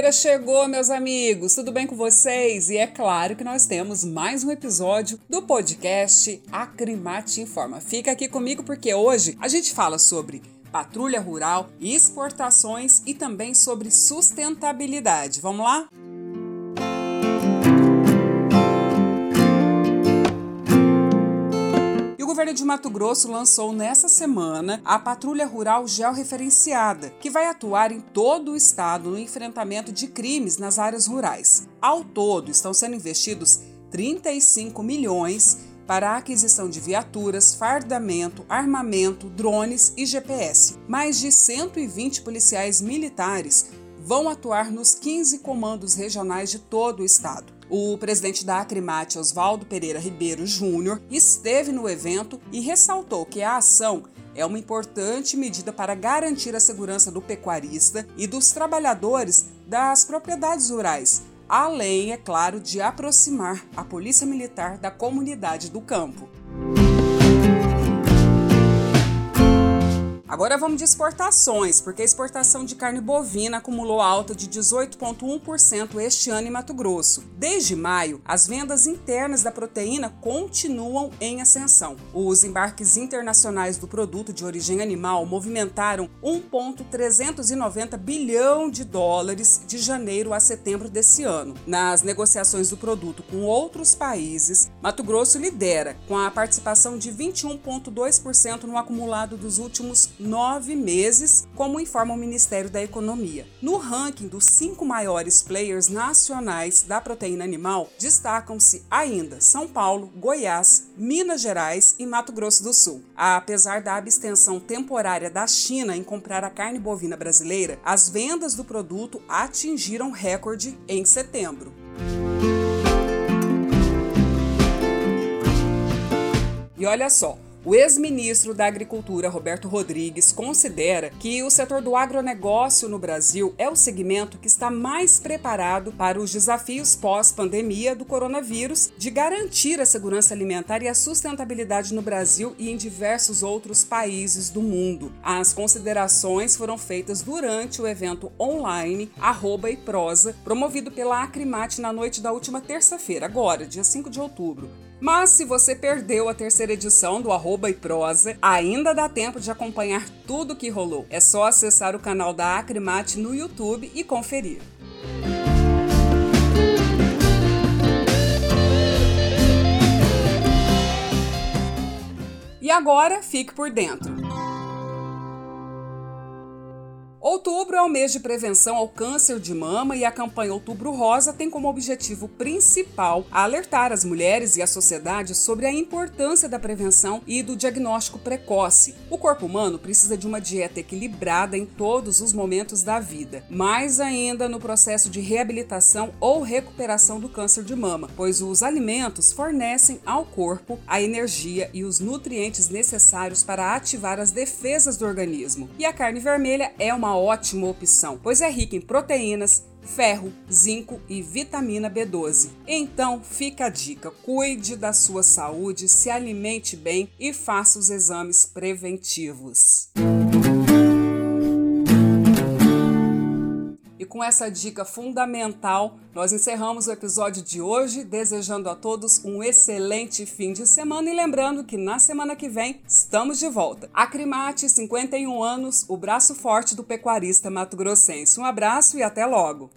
Quinta-feira chegou, meus amigos. Tudo bem com vocês? E é claro que nós temos mais um episódio do podcast Acrimate Informa. Fica aqui comigo porque hoje a gente fala sobre patrulha rural, exportações e também sobre sustentabilidade. Vamos lá? Governo de Mato Grosso lançou nesta semana a Patrulha Rural Georreferenciada, que vai atuar em todo o estado no enfrentamento de crimes nas áreas rurais. Ao todo, estão sendo investidos 35 milhões para a aquisição de viaturas, fardamento, armamento, drones e GPS. Mais de 120 policiais militares vão atuar nos 15 comandos regionais de todo o estado. O presidente da Acrimate, Oswaldo Pereira Ribeiro Júnior, esteve no evento e ressaltou que a ação é uma importante medida para garantir a segurança do pecuarista e dos trabalhadores das propriedades rurais, além, é claro, de aproximar a Polícia Militar da comunidade do campo. Agora vamos de exportações, porque a exportação de carne bovina acumulou alta de 18,1% este ano em Mato Grosso. Desde maio, as vendas internas da proteína continuam em ascensão. Os embarques internacionais do produto de origem animal movimentaram 1,390 bilhão de dólares de janeiro a setembro desse ano. Nas negociações do produto com outros países, Mato Grosso lidera, com a participação de 21,2% no acumulado dos últimos nove meses, como informa o Ministério da Economia. No ranking dos cinco maiores players nacionais da proteína animal, destacam-se ainda São Paulo, Goiás, Minas Gerais e Mato Grosso do Sul. Apesar da abstenção temporária da China em comprar a carne bovina brasileira, as vendas do produto atingiram recorde em setembro. E olha só, o ex-ministro da Agricultura, Roberto Rodrigues, considera que o setor do agronegócio no Brasil é o segmento que está mais preparado para os desafios pós-pandemia do coronavírus de garantir a segurança alimentar e a sustentabilidade no Brasil e em diversos outros países do mundo. As considerações foram feitas durante o evento online Arroba e Prosa, promovido pela Acrimate na noite da última terça-feira, agora, dia 5 de outubro. Mas se você perdeu a terceira edição do Arroba e Prosa, ainda dá tempo de acompanhar tudo o que rolou. É só acessar o canal da Acrimate no YouTube e conferir. E agora, fique por dentro. Outubro é o mês de prevenção ao câncer de mama e a campanha Outubro Rosa tem como objetivo principal alertar as mulheres e a sociedade sobre a importância da prevenção e do diagnóstico precoce. O corpo humano precisa de uma dieta equilibrada em todos os momentos da vida, mais ainda no processo de reabilitação ou recuperação do câncer de mama, pois os alimentos fornecem ao corpo a energia e os nutrientes necessários para ativar as defesas do organismo. E a carne vermelha é uma ótima opção, pois é rica em proteínas, ferro, zinco e vitamina B12. Então fica a dica: cuide da sua saúde, se alimente bem e faça os exames preventivos. Com essa dica fundamental, nós encerramos o episódio de hoje, desejando a todos um excelente fim de semana e lembrando que na semana que vem estamos de volta. Acrimate, 51 anos, o braço forte do pecuarista mato-grossense. Um abraço e até logo!